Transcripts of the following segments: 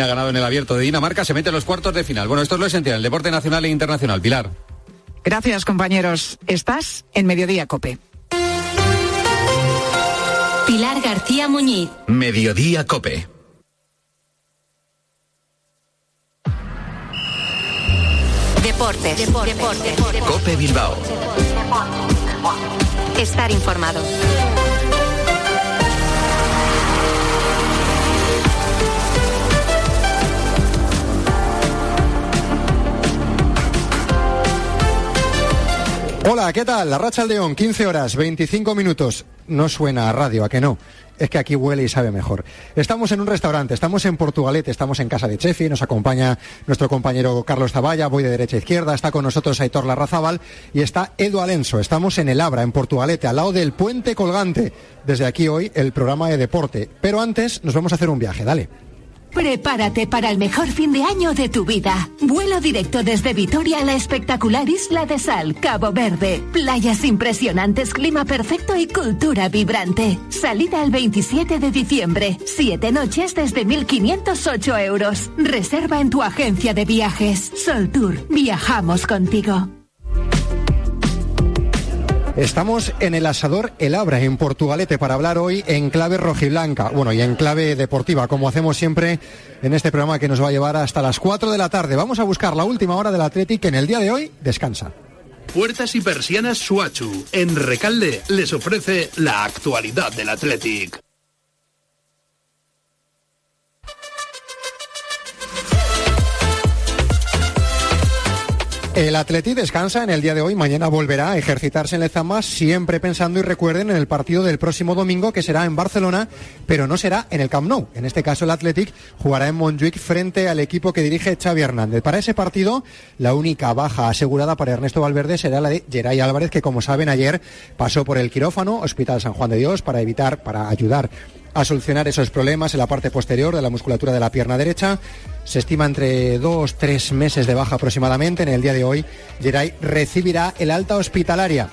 ha ganado en el abierto de Dinamarca, se mete en los cuartos de final. Bueno, esto es lo esencial, el deporte nacional e internacional. Pilar. Gracias, compañeros. Estás en Mediodía Cope. Pilar García Muñiz. Mediodía Cope. Deportes. Deportes. Deportes. Cope Bilbao. Estar informado. Hola, ¿qué tal? La Racha León, 15 horas, 25 minutos. No suena a radio, ¿a que no? Es que aquí huele y sabe mejor. Estamos en un restaurante, estamos en Portugalete, estamos en casa de Chefi, nos acompaña nuestro compañero Carlos Zavalla, voy de derecha a izquierda, está con nosotros Aitor Larrazábal y está Edu Alenso. Estamos en el Abra, en Portugalete, al lado del puente colgante. Desde aquí hoy el programa de deporte. Pero antes nos vamos a hacer un viaje, dale. Prepárate para el mejor fin de año de tu vida. Vuelo directo desde Vitoria a la espectacular Isla de Sal, Cabo Verde. Playas impresionantes, clima perfecto y cultura vibrante. Salida el 27 de diciembre. Siete noches desde 1.508 euros. Reserva en tu agencia de viajes. Sol Tour. Viajamos contigo. Estamos en el asador El Abra, en Portugalete, para hablar hoy en clave rojiblanca, bueno, y en clave deportiva, como hacemos siempre en este programa que nos va a llevar hasta las 4 de la tarde. Vamos a buscar la última hora del Athletic, que en el día de hoy descansa. Puertas y persianas Suachu, en Recalde, les ofrece la actualidad del Athletic. El Atleti descansa en el día de hoy, mañana volverá a ejercitarse en Lezama, siempre pensando y recuerden en el partido del próximo domingo que será en Barcelona, pero no será en el Camp Nou. En este caso el Athletic jugará en Montjuic frente al equipo que dirige Xavi Hernández. Para ese partido, la única baja asegurada para Ernesto Valverde será la de Geray Álvarez, que como saben ayer pasó por el quirófano, Hospital San Juan de Dios, para evitar, para ayudar a solucionar esos problemas en la parte posterior de la musculatura de la pierna derecha. Se estima entre dos, tres meses de baja aproximadamente. En el día de hoy, Geray recibirá el alta hospitalaria.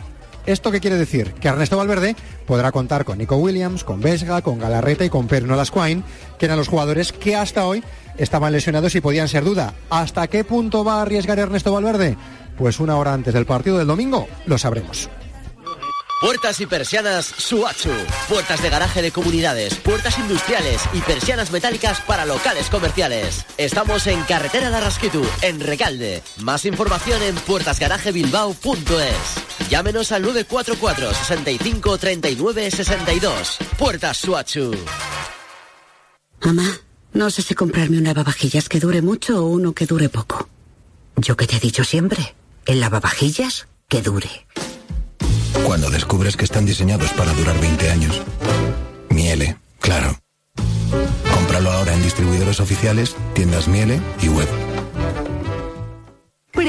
¿Esto qué quiere decir? Que Ernesto Valverde podrá contar con Nico Williams, con Vesga, con Galarreta y con Perno Lasquine, que eran los jugadores que hasta hoy estaban lesionados y podían ser duda. ¿Hasta qué punto va a arriesgar Ernesto Valverde? Pues una hora antes del partido del domingo lo sabremos. Puertas y persianas Suachu. Puertas de garaje de comunidades, puertas industriales y persianas metálicas para locales comerciales. Estamos en Carretera de Rasquitu, en Recalde. Más información en puertasgarajebilbao.es. Llámenos al 944 65 39 62. Puertas Suachu. Mamá, no sé si comprarme un lavavajillas que dure mucho o uno que dure poco. Yo que te he dicho siempre, el lavavajillas que dure. Cuando descubres que están diseñados para durar 20 años. Miele, claro. Cómpralo ahora en distribuidores oficiales, tiendas Miele y web.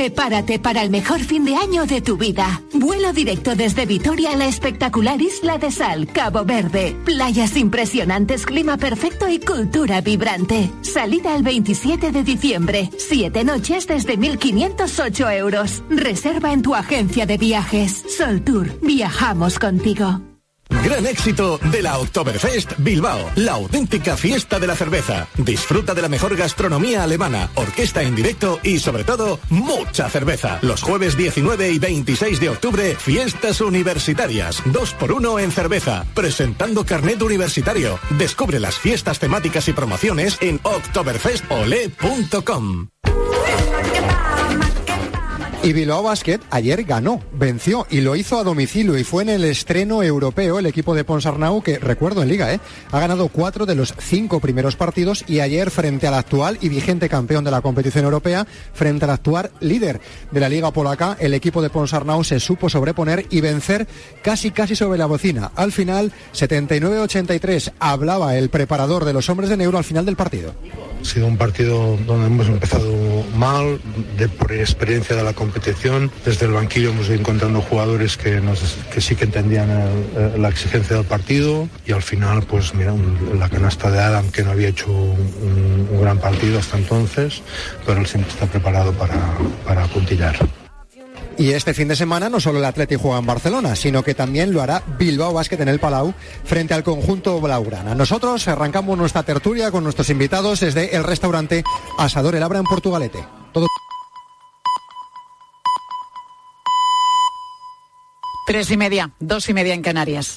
Prepárate para el mejor fin de año de tu vida. Vuelo directo desde Vitoria a la espectacular Isla de Sal, Cabo Verde. Playas impresionantes, clima perfecto y cultura vibrante. Salida el 27 de diciembre. Siete noches desde 1.508 euros. Reserva en tu agencia de viajes. Sol Tour. Viajamos contigo. Gran éxito de la Oktoberfest Bilbao, la auténtica fiesta de la cerveza. Disfruta de la mejor gastronomía alemana, orquesta en directo y sobre todo mucha cerveza. Los jueves 19 y 26 de octubre, fiestas universitarias. Dos por uno en cerveza. Presentando carnet universitario. Descubre las fiestas temáticas y promociones en oktoberfestole.com. Y Bilbao Basket ayer ganó, venció y lo hizo a domicilio y fue en el estreno europeo el equipo de Ponsarnau que, recuerdo en liga, ¿eh? ha ganado cuatro de los cinco primeros partidos y ayer frente al actual y vigente campeón de la competición europea, frente al actual líder de la liga polaca, el equipo de Ponsarnau se supo sobreponer y vencer casi casi sobre la bocina. Al final, 79-83, hablaba el preparador de los hombres de negro al final del partido. Ha sido un partido donde hemos empezado mal, de, por experiencia de la competición. Desde el banquillo hemos ido encontrando jugadores que, sí que entendían la exigencia del partido y al final, pues mira, un, la canasta de Adam que no había hecho un, gran partido hasta entonces, pero él siempre está preparado para, para puntillar. Y este fin de semana no solo el Atlético juega en Barcelona, sino que también lo hará Bilbao Basket en el Palau frente al conjunto blaugrana. Nosotros arrancamos nuestra tertulia con nuestros invitados desde el restaurante Asador El Abra en Portugalete. Todo Tres y media, dos y media en Canarias.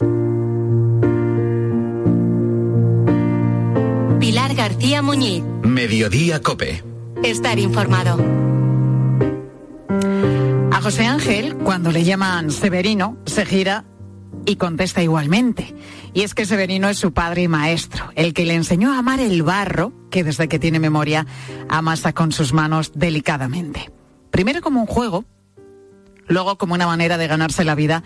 Pilar García Muñiz. Mediodía Cope. Estar informado. José Ángel, cuando le llaman Severino, se gira y contesta igualmente. Y es que Severino es su padre y maestro, el que le enseñó a amar el barro, que desde que tiene memoria amasa con sus manos delicadamente. Primero como un juego, luego como una manera de ganarse la vida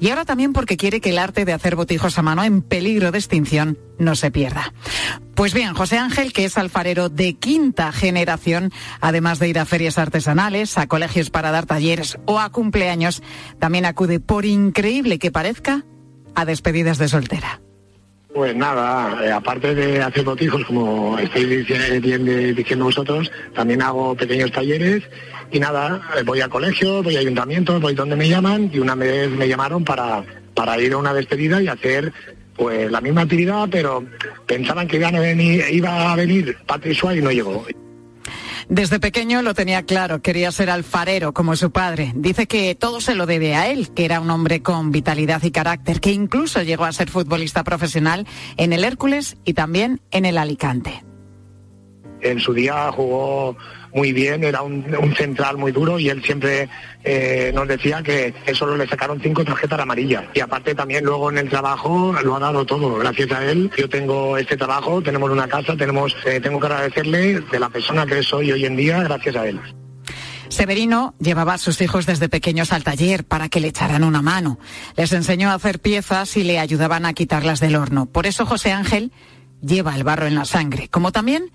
y ahora también porque quiere que el arte de hacer botijos a mano en peligro de extinción no se pierda. Pues bien, José Ángel, que es alfarero de quinta generación, además de ir a ferias artesanales, a colegios para dar talleres o a cumpleaños, también acude, por increíble que parezca, a despedidas de soltera. Pues nada, eh, aparte de hacer botijos, como estáis diciendo vosotros, también hago pequeños talleres y nada, eh, voy a colegio, voy a ayuntamientos, voy donde me llaman y una vez me llamaron para, para ir a una despedida y hacer pues la misma actividad, pero pensaban que iba a venir, iba a venir Patrick y no llegó. Desde pequeño lo tenía claro, quería ser alfarero como su padre. Dice que todo se lo debe a él, que era un hombre con vitalidad y carácter, que incluso llegó a ser futbolista profesional en el Hércules y también en el Alicante. En su día jugó muy bien, era un, central muy duro y él siempre eh, nos decía que, solo le sacaron cinco tarjetas amarillas. Y aparte también luego en el trabajo lo ha dado todo, gracias a él. Yo tengo este trabajo, tenemos una casa, tenemos, eh, tengo que agradecerle de la persona que soy hoy en día, gracias a él. Severino llevaba a sus hijos desde pequeños al taller para que le echaran una mano. Les enseñó a hacer piezas y le ayudaban a quitarlas del horno. Por eso José Ángel lleva el barro en la sangre, como también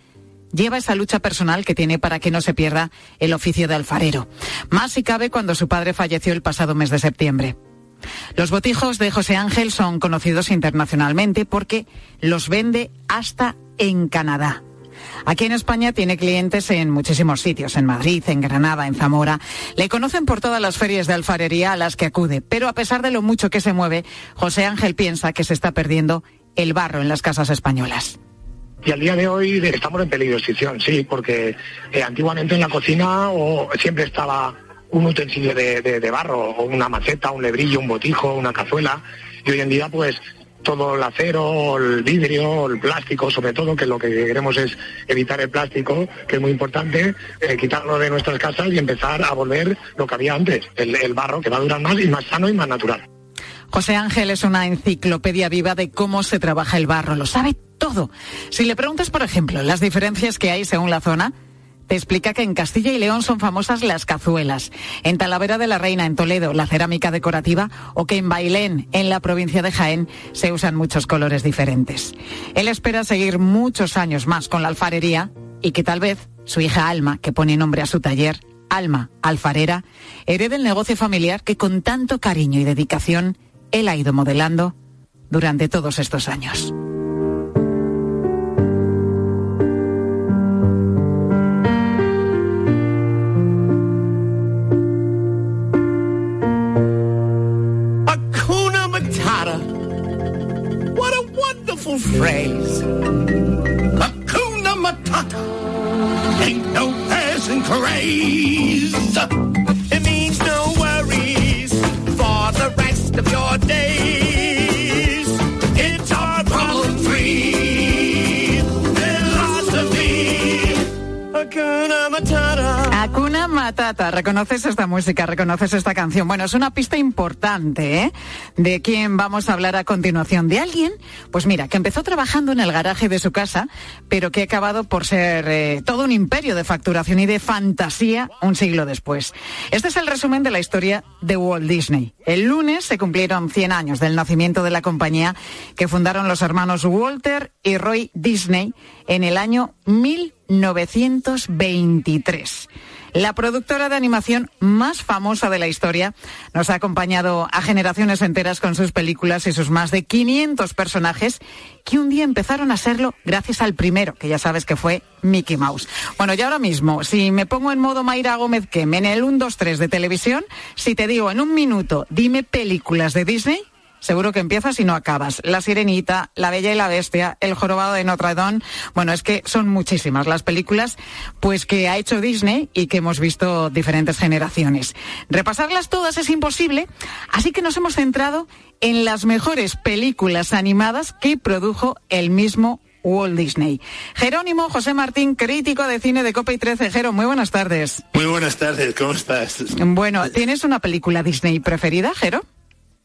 lleva esa lucha personal que tiene para que no se pierda el oficio de alfarero. Más si cabe cuando su padre falleció el pasado mes de septiembre. Los botijos de José Ángel son conocidos internacionalmente porque los vende hasta en Canadá. Aquí en España tiene clientes en muchísimos sitios, en Madrid, en Granada, en Zamora. Le conocen por todas las ferias de alfarería a las que acude, pero a pesar de lo mucho que se mueve, José Ángel piensa que se está perdiendo el barro en las casas españolas. Y al día de hoy estamos en peligro de extinción, sí, porque eh, antiguamente en la cocina siempre estaba un utensilio de, barro, o una maceta, un lebrillo, un botijo, una cazuela, y hoy en día pues todo el acero, el vidrio, el plástico, sobre todo, que lo que queremos es evitar el plástico, que es muy importante, eh, quitarlo de nuestras casas y empezar a volver lo que había antes, el, el barro, que va a durar más y más sano y más natural. José Ángel es una enciclopedia viva de cómo se trabaja el barro, lo sabe todo. Si le preguntas, por ejemplo, las diferencias que hay según la zona, te explica que en Castilla y León son famosas las cazuelas, en Talavera de la Reina, en Toledo, la cerámica decorativa, o que en Bailén, en la provincia de Jaén, se usan muchos colores diferentes. Él espera seguir muchos años más con la alfarería y que tal vez su hija Alma, que pone nombre a su taller, Alma Alfarera, herede el negocio familiar que con tanto cariño y dedicación él ha ido modelando durante todos estos años. Reconoces esta música, reconoces esta canción. Bueno, es una pista importante, ¿eh? De quién vamos a hablar a continuación. De alguien, pues mira, que empezó trabajando en el garaje de su casa, pero que ha acabado por ser eh, todo un imperio de facturación y de fantasía un siglo después. Este es el resumen de la historia de Walt Disney. El lunes se cumplieron 100 años del nacimiento de la compañía que fundaron los hermanos Walter y Roy Disney en el año 1923. La productora de animación más famosa de la historia nos ha acompañado a generaciones enteras con sus películas y sus más de 500 personajes que un día empezaron a serlo gracias al primero, que ya sabes que fue Mickey Mouse. Bueno, y ahora mismo, si me pongo en modo Mayra Gómez que en el 1, 2, 3 de televisión, si te digo en un minuto, dime películas de Disney, seguro que empiezas y no acabas. La Sirenita, La Bella y la Bestia, El Jorobado de Notre Dame. Bueno, es que son muchísimas las películas pues que ha hecho Disney y que hemos visto diferentes generaciones. Repasarlas todas es imposible, así que nos hemos centrado en las mejores películas animadas que produjo el mismo Walt Disney. Jerónimo José Martín, crítico de cine de Copa y 13. Jero, muy buenas tardes. Muy buenas tardes, ¿cómo estás? Bueno, ¿tienes una película Disney preferida, Jero?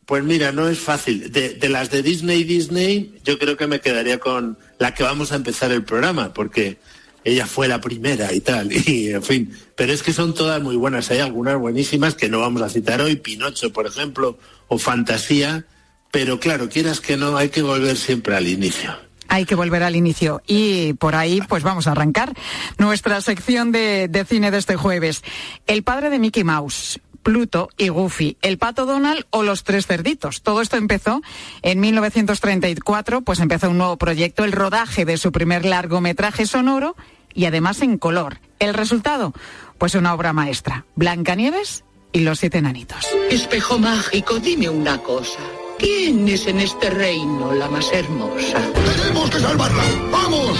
Pues mira, no es fácil. De, las de Disney, Disney, yo creo que me quedaría con la que vamos a empezar el programa, porque ella fue la primera y tal, y en fin. Pero es que son todas muy buenas. Hay algunas buenísimas que no vamos a citar hoy, Pinocho, por ejemplo, o Fantasía. Pero claro, quieras que no, hay que volver siempre al inicio. Hay que volver al inicio. Y por ahí, pues vamos a arrancar nuestra sección de, de cine de este jueves. El padre de Mickey Mouse. Pluto y Goofy, el pato Donald o los tres cerditos. Todo esto empezó en 1934, pues empezó un nuevo proyecto, el rodaje de su primer largometraje sonoro y además en color. El resultado, pues una obra maestra, Blancanieves y los siete enanitos. Espejo mágico, dime una cosa. ¿Quién es en este reino la más hermosa? ¡Tenemos que salvarla! ¡Vamos!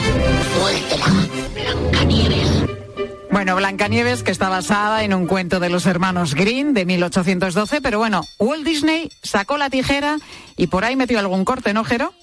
Suéltela, Blancanieves. Bueno, Blancanieves, que está basada en un cuento de los hermanos Green de 1812, pero bueno, Walt Disney sacó la tijera y por ahí metió algún corte, ¿no, Jero?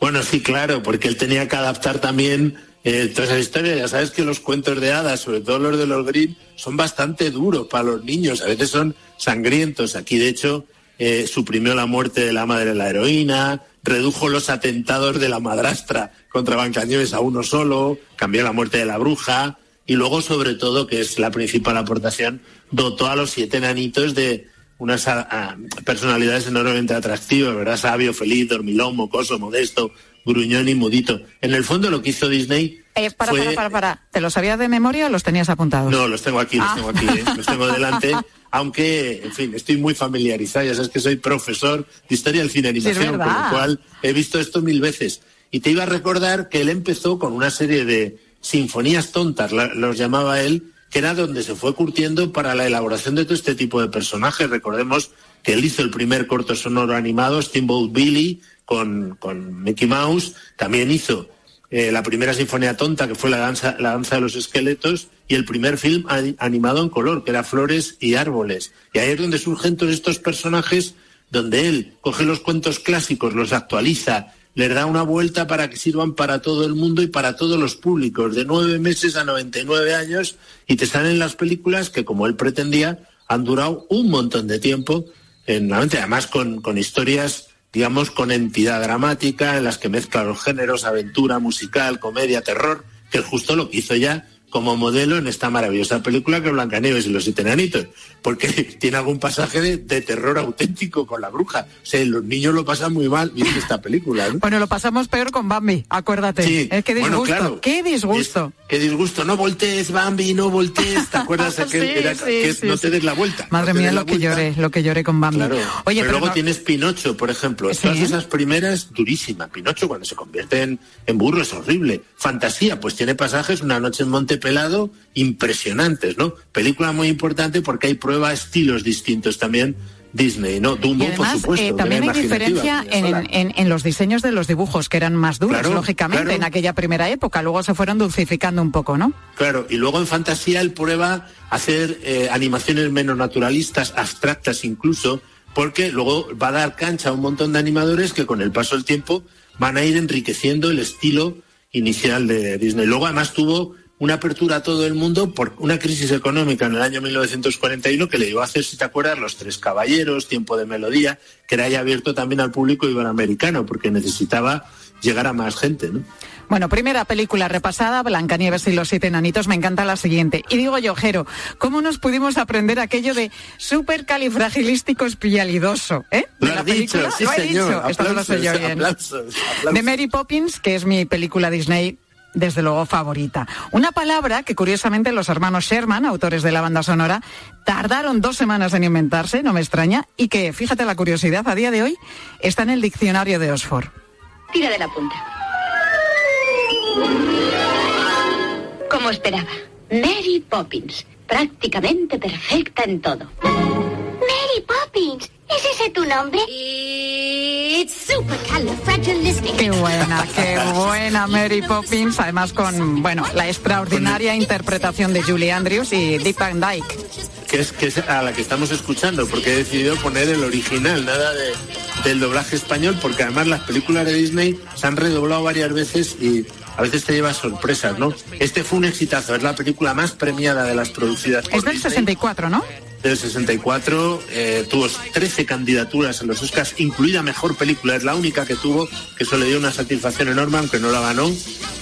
Bueno, sí, claro, porque él tenía que adaptar también eh, toda esa historia. Ya sabes que los cuentos de hadas, sobre todo los de los Green, son bastante duros para los niños, a veces son sangrientos. Aquí, de hecho, eh, suprimió la muerte de la madre de la heroína, redujo los atentados de la madrastra contra Blancanieves a uno solo, cambió la muerte de la bruja y luego, sobre todo, que es la principal aportación, dotó a los siete enanitos de unas ah, ah, personalidades enormemente atractivas, ¿verdad? Sabio, feliz, dormilón, mocoso, modesto, gruñón y mudito. En el fondo lo que hizo Disney... Eh, para, para, para, para. ¿Te los sabías de memoria o los tenías apuntados? No, los tengo aquí, los ah. tengo aquí, ¿eh? los tengo delante. Aunque, en fin, estoy muy familiarizado, ya sabes que soy profesor de historia del cine animación, con lo cual he visto esto mil veces. Y te iba a recordar que él empezó con una serie de sinfonías tontas, los llamaba él, que era donde se fue curtiendo para la elaboración de todo este tipo de personajes. Recordemos que él hizo el primer corto sonoro animado, Steamboat Billy, con, con Mickey Mouse, también hizo eh, la primera sinfonía tonta, que fue la danza, la danza de los esqueletos, y el primer film animado en color, que era Flores y Árboles. Y ahí es donde surgen todos estos personajes, donde él coge los cuentos clásicos, los actualiza, les da una vuelta para que sirvan para todo el mundo y para todos los públicos, de nueve meses a 99 años, y te salen las películas que, como él pretendía, han durado un montón de tiempo, en, además con, con historias, digamos, con entidad dramática, en las que mezcla los géneros, aventura, musical, comedia, terror, que es justo lo que hizo ya como modelo en esta maravillosa película que es Blancanieves y los siete enanitos, porque tiene algún pasaje de, terror auténtico con la bruja. O sea, los niños lo pasan muy mal viendo esta película. Bueno, lo pasamos peor con Bambi, acuérdate. Sí. Es que disgusto, qué disgusto. qué disgusto, no voltees, Bambi, no voltees, ¿te acuerdas de que no te des la vuelta? Madre mía, lo que lloré, lo que lloré con Bambi. Oye, pero, luego tienes Pinocho, por ejemplo. Todas esas primeras, durísima. Pinocho cuando se convierte en, en burro es horrible. Fantasía, pues tiene pasajes, una noche en Monte pelado impresionantes, ¿no? Película muy importante porque hay prueba estilos distintos también Disney, ¿no? Dumbo, por supuesto. Eh, también hay diferencia en, los diseños de los dibujos, que eran más duros, lógicamente, en aquella primera época. Luego se fueron dulcificando un poco, ¿no? Claro, y luego en fantasía él prueba hacer eh, animaciones menos naturalistas, abstractas incluso, porque luego va a dar cancha a un montón de animadores que con el paso del tiempo van a ir enriqueciendo el estilo inicial de Disney. Luego además tuvo una apertura a todo el mundo por una crisis económica en el año 1941 que le dio a hacer, si te acuerdas, Los Tres Caballeros, Tiempo de Melodía, que era ya abierto también al público iberoamericano porque necesitaba llegar a más gente, ¿no? Bueno, primera película repasada, Blancanieves y los siete enanitos, me encanta la siguiente. Y digo yo, Jero, ¿cómo nos pudimos aprender aquello de supercalifragilístico espialidoso? ¿Eh? ¿De lo la película? Sí, lo he dicho, esto no lo sé yo bien. de Mary Poppins, que es mi película Disney desde luego, favorita. Una palabra que curiosamente los hermanos Sherman, autores de la banda sonora, tardaron dos semanas en inventarse, no me extraña, y que, fíjate la curiosidad, a día de hoy está en el diccionario de Oxford. Tira de la punta. Como esperaba. Mary Poppins. Prácticamente perfecta en todo. Mary Poppins. ¿Es ese tu nombre? Qué buena, qué buena Mary Poppins, además con, bueno, la extraordinaria interpretación de Julie Andrews y Deep Van Dyke. Que es, que es a la que estamos escuchando, porque he decidido poner el original, nada de, del doblaje español, porque además las películas de Disney se han redoblado varias veces y a veces te lleva sorpresas, ¿no? Este fue un exitazo, es la película más premiada de las producidas. Por es del 64, ¿no? Del 64, eh, tuvo 13 candidaturas en los Oscars, incluida Mejor Película, es la única que tuvo, que eso le dio una satisfacción enorme, aunque no la ganó.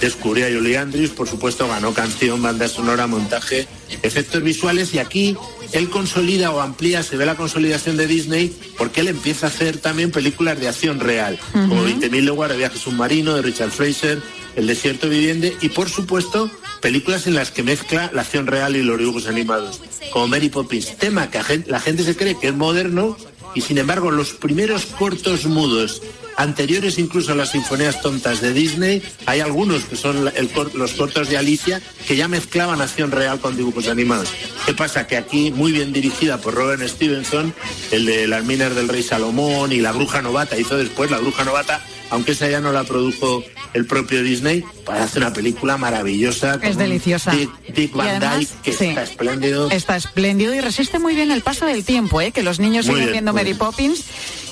Descubrió a Julie Andrews, por supuesto, ganó canción, banda sonora, montaje, efectos visuales, y aquí él consolida o amplía, se ve la consolidación de Disney, porque él empieza a hacer también películas de acción real, como 20.000 leguas de viaje submarino, de Richard Fraser, el desierto viviente y, por supuesto, películas en las que mezcla la acción real y los dibujos animados, como Mary Poppins, tema que la gente se cree que es moderno y, sin embargo, los primeros cortos mudos anteriores incluso a las sinfonías tontas de Disney, hay algunos que son los cortos de Alicia que ya mezclaban acción real con dibujos animados. ¿Qué pasa? Que aquí, muy bien dirigida por Robert Stevenson, el de Las Minas del Rey Salomón y La Bruja Novata, hizo después La Bruja Novata, aunque esa ya no la produjo el propio Disney, para hacer una película maravillosa. Es deliciosa. Dick, Van Dyke, que está espléndido. Está espléndido y resiste muy bien el paso del tiempo, ¿eh? que los niños siguen viendo Mary Poppins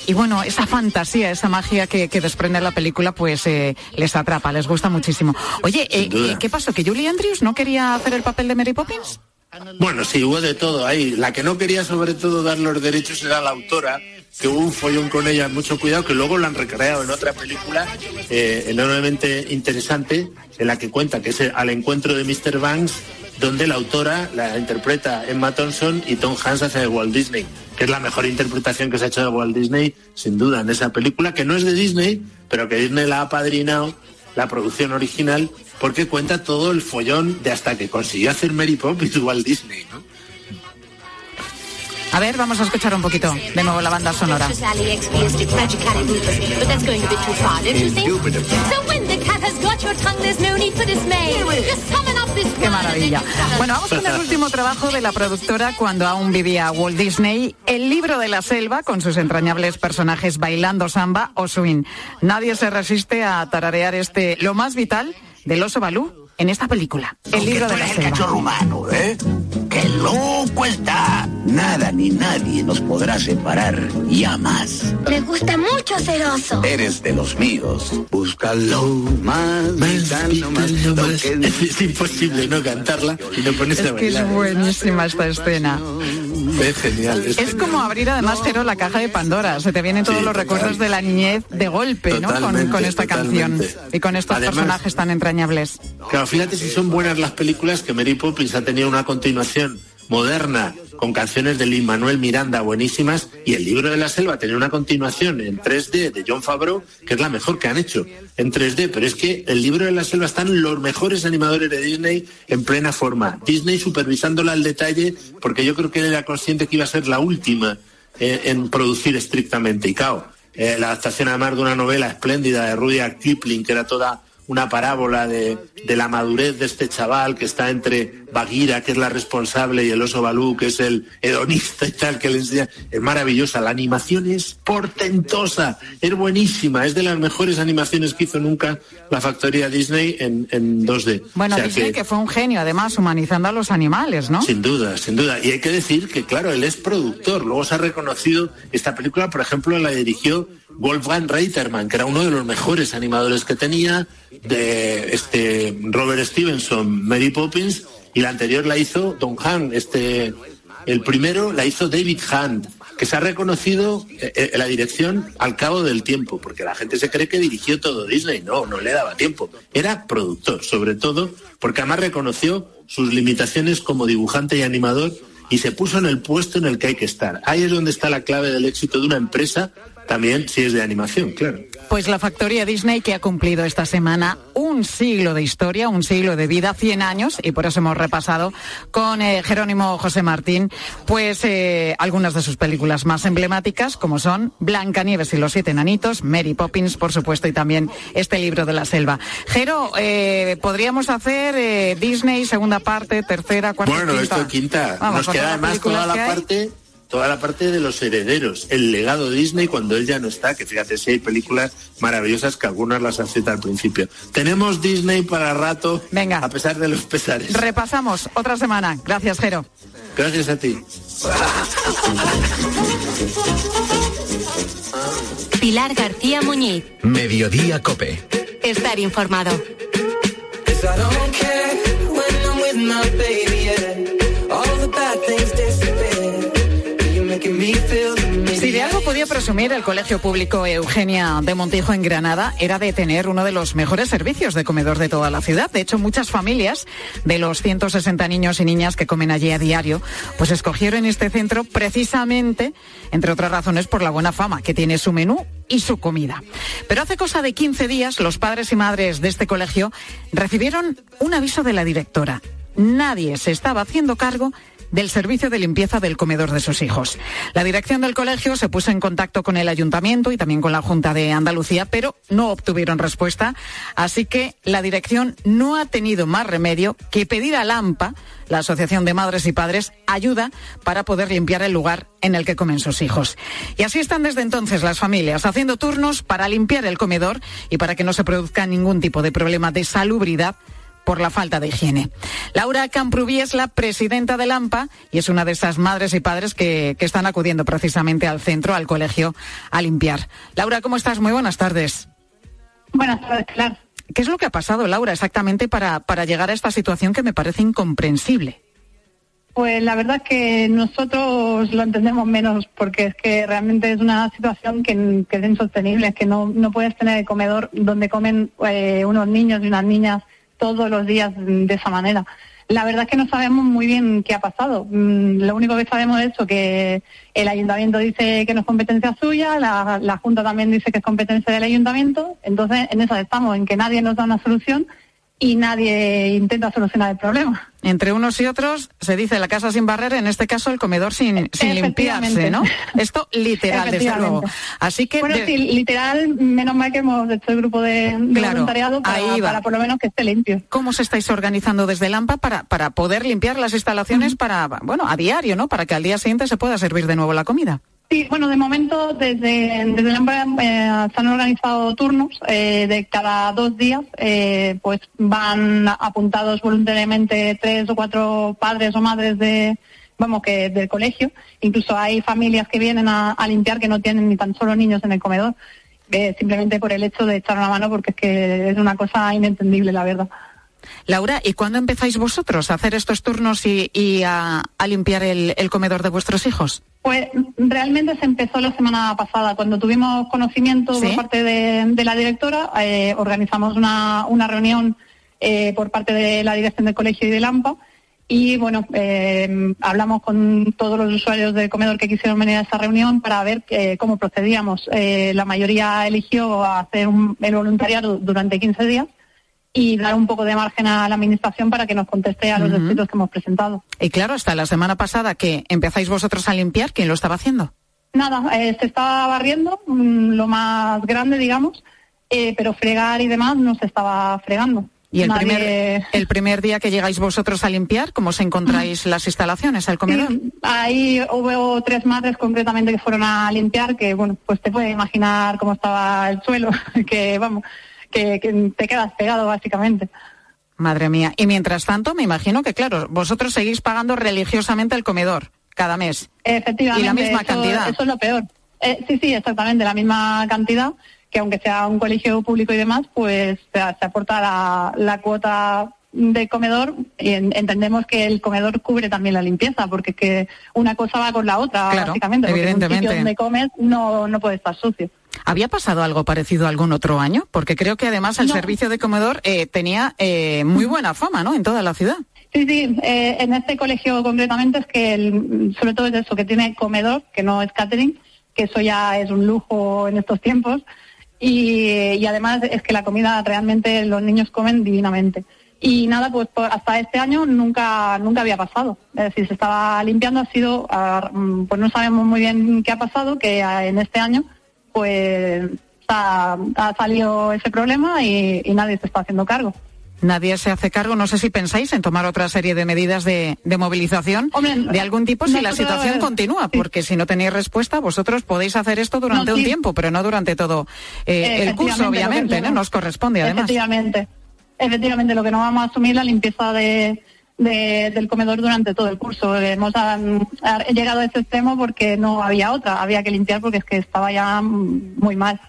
y bueno, esa fantasía, esa magia que, desprende la película, pues eh, les atrapa, les gusta muchísimo. Oye, eh, ¿qué pasó? ¿Que Julie Andrews no quería hacer el papel de Mary Poppins? Bueno, sí, hubo de todo ahí. La que no quería sobre todo dar los derechos era la autora, que hubo un follón con ella, mucho cuidado, que luego lo han recreado en otra película eh, enormemente interesante, en la que cuenta que es al encuentro de Mr. Banks, donde la autora la interpreta Emma Thompson y Tom Hanks hace Walt Disney, que es la mejor interpretación que se ha hecho de Walt Disney, sin duda, en esa película, que no es de Disney, pero que Disney la ha padrinado, la producción original, porque cuenta todo el follón de hasta que consiguió hacer Mary Poppins Walt Disney, ¿no? A ver, vamos a escuchar un poquito de nuevo la banda sonora. Qué maravilla. Bueno, vamos con el último trabajo de la productora cuando aún vivía Walt Disney, El libro de la selva, con sus entrañables personajes bailando samba o swing. Nadie se resiste a tararear este, lo más vital del oso Balú en esta película, El libro de la selva. humano, ¿eh? ¡Qué loco está! Nada ni nadie nos podrá separar ya más. Me gusta mucho ser oso. Eres de los míos. Búscalo más, más, más, Es, imposible no cantarla y no pones es que es buenísima esta escena. Es genial. Es, como abrir además, pero la caja de Pandora. Se te vienen todos los recuerdos de la niñez de golpe, ¿no? Con, esta canción y con estos personajes tan entrañables. Claro, fíjate si son buenas las películas que Mary Poppins ha tenido una continuación moderna con canciones de Lin Manuel Miranda buenísimas y el libro de la selva tiene una continuación en 3D de John Favreau que es la mejor que han hecho en 3D, pero es que el libro de la selva están los mejores animadores de Disney en plena forma. Disney supervisándola al detalle porque yo creo que era consciente que iba a ser la última eh, en producir estrictamente y cao. Eh, la adaptación además de una novela espléndida de Rudyard Kipling que era toda una parábola de, la madurez de este chaval que está entre Bagheera, que es la responsable, y el oso Balú, que es el hedonista y tal, que le enseña. Es maravillosa. La animación es portentosa, es buenísima, es de las mejores animaciones que hizo nunca la factoría Disney en, 2D. Bueno, Disney que... fue un genio, además, humanizando a los animales, ¿no? Sin duda, sin duda. Y hay que decir que, claro, él es productor. Luego se ha reconocido, esta película, por ejemplo, la dirigió Wolfgang Reiterman, que era uno de los mejores animadores que tenía, de este Robert Stevenson, Mary Poppins, y la anterior la hizo Don Han, este, el primero la hizo David Hunt, que se ha reconocido eh, eh, la dirección al cabo del tiempo, porque la gente se cree que dirigió todo Disney, no, no le daba tiempo, era productor, sobre todo, porque además reconoció sus limitaciones como dibujante y animador y se puso en el puesto en el que hay que estar. Ahí es donde está la clave del éxito de una empresa también si es de animación, claro. Pues la factoría Disney que ha cumplido esta semana un siglo de historia, un siglo de vida, 100 años, y por eso hemos repasado con eh, Jerónimo José Martín, pues eh, algunas de sus películas más emblemáticas, como son Blancanieves y los siete enanitos, Mary Poppins, por supuesto, y también este libro de la selva. Jero, eh, podríamos hacer Disney, segunda parte, tercera, cuarta, bueno, quinta. esto quinta. Nos queda además toda la parte toda la parte de los herederos, el legado de Disney cuando él ya no está, que fíjate si hay películas maravillosas que algunas las acepta al principio. Tenemos Disney para rato, Venga. a pesar de los pesares. Repasamos otra semana. Gracias, Jero. Gracias a ti. Pilar García Muñiz. Mediodía Cope. Estar informado. Si de algo podía presumir el Colegio Público Eugenia de Montijo en Granada era de tener uno de los mejores servicios de comedor de toda la ciudad. De hecho, muchas familias de los 160 niños y niñas que comen allí a diario, pues escogieron este centro precisamente, entre otras razones, por la buena fama que tiene su menú y su comida. Pero hace cosa de 15 días, los padres y madres de este colegio recibieron un aviso de la directora. Nadie se estaba haciendo cargo del servicio de limpieza del comedor de sus hijos. La dirección del colegio se puso en contacto con el ayuntamiento y también con la Junta de Andalucía, pero no obtuvieron respuesta, así que la dirección no ha tenido más remedio que pedir a LAMPA, la Asociación de Madres y Padres, ayuda para poder limpiar el lugar en el que comen sus hijos. Y así están desde entonces las familias haciendo turnos para limpiar el comedor y para que no se produzca ningún tipo de problema de salubridad por la falta de higiene. Laura Camprubí es la presidenta del AMPA y es una de esas madres y padres que, que, están acudiendo precisamente al centro, al colegio, a limpiar. Laura, ¿cómo estás? Muy buenas tardes. Buenas tardes, claro. ¿Qué es lo que ha pasado, Laura, exactamente para, para llegar a esta situación que me parece incomprensible? Pues la verdad es que nosotros lo entendemos menos porque es que realmente es una situación que, que es insostenible, es que no, no puedes tener el comedor donde comen eh, unos niños y unas niñas todos los días de esa manera. La verdad es que no sabemos muy bien qué ha pasado. Lo único que sabemos es eso, que el ayuntamiento dice que no es competencia suya, la, Junta también dice que es competencia del ayuntamiento, entonces en eso estamos, en que nadie nos da una solución y nadie intenta solucionar el problema. Entre unos y otros se dice la casa sin barrer, en este caso el comedor sin, sin limpiarse, ¿no? Esto literal, desde luego. Así que bueno, de... sí, literal, menos mal que hemos hecho el grupo de, de Claro, voluntariado para, para por lo menos que esté limpio. ¿Cómo se estáis organizando desde Lampa para, para poder limpiar las instalaciones para, bueno, a diario, ¿no? Para que al día siguiente se pueda servir de nuevo la comida. Sí, bueno, de momento desde, desde empresa eh, se han organizado turnos eh, de cada dos días, eh, pues van apuntados voluntariamente tres o cuatro padres o madres de, vamos, que del colegio. Incluso hay familias que vienen a, limpiar que no tienen ni tan solo niños en el comedor, simplemente por el hecho de echar una mano, porque es que es una cosa inentendible, la verdad. Laura, ¿y cuándo empezáis vosotros a hacer estos turnos y, y a, a limpiar el, el comedor de vuestros hijos? Pues realmente se empezó la semana pasada. Cuando tuvimos conocimiento ¿Sí? por parte de, de la directora, eh, organizamos una, una reunión eh, por parte de la dirección del colegio y del AMPA. Y bueno, eh, hablamos con todos los usuarios del comedor que quisieron venir a esa reunión para ver eh, cómo procedíamos. Eh, la mayoría eligió hacer un, el voluntariado durante 15 días y dar un poco de margen a la administración para que nos conteste a los escritos que hemos presentado. Y claro, hasta la semana pasada que empezáis vosotros a limpiar, ¿quién lo estaba haciendo? Nada, eh, se estaba barriendo, mm, lo más grande, digamos, eh, pero fregar y demás no se estaba fregando. Y el, Nadie- primer, el primer día que llegáis vosotros a limpiar, ¿cómo os encontráis las instalaciones, el comedor? Sí, ahí hubo tres madres concretamente que fueron a limpiar, que bueno, pues te puedes imaginar cómo estaba el suelo, que vamos, que, que te quedas pegado básicamente. Madre mía. Y mientras tanto, me imagino que, claro, vosotros seguís pagando religiosamente el comedor cada mes. Efectivamente. Y la misma eso- cantidad. Eso es lo peor. Eh, sí, sí, exactamente, la misma cantidad, que aunque sea un colegio público y demás, pues se, se aporta la, la cuota de comedor y en- entendemos que el comedor cubre también la limpieza, porque que una cosa va con la otra, Claro, básicamente, porque en un evidentemente. sitio donde comes no, no puede estar sucio. ¿Había pasado algo parecido algún otro año? Porque creo que además el No. servicio de comedor eh, tenía eh, muy buena fama, ¿no? En toda la ciudad. Sí, sí, eh, en este colegio concretamente es que el- sobre todo es eso, que tiene comedor, que no es catering, que eso ya es un lujo en estos tiempos. Y, además es que la comida realmente los niños comen divinamente. Y nada, pues hasta este año nunca nunca había pasado. Es decir, se estaba limpiando, ha sido, ah, mm, pues no sabemos muy bien qué ha pasado, que ah, en este año pues ha, salido ese problema y nadie se está haciendo cargo nadie se hace cargo. No sé si pensáis en tomar otra serie de medidas de, movilización de algún tipo si la situación continúa, porque si no tenéis respuesta, vosotros podéis hacer esto durante un tiempo, pero no durante todo eh, el curso, obviamente, ¿no? Nos corresponde además. Efectivamente, efectivamente, lo que no vamos a asumir la limpieza de, del comedor durante todo el curso. Hemos llegado a ese extremo porque no había otra, había que limpiar porque es que estaba ya muy mal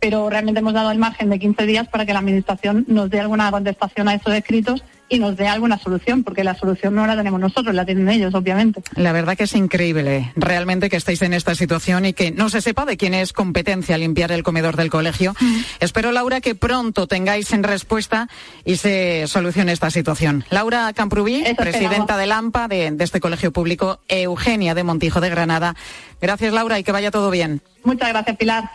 pero realmente hemos dado el margen de 15 días para que la Administración nos dé alguna contestación a esos escritos y nos dé alguna solución, porque la solución no la tenemos nosotros, la tienen ellos, obviamente. La verdad que es increíble, realmente que estéis en esta situación y que no se sepa de quién es competencia limpiar el comedor del colegio. Espero, Laura, que pronto tengáis en respuesta y se solucione esta situación. Laura Camprubí, presidenta del AMPA de, de este colegio público, Eugenia de Montijo de Granada. Gracias, Laura, y que vaya todo bien. Muchas gracias, Pilar.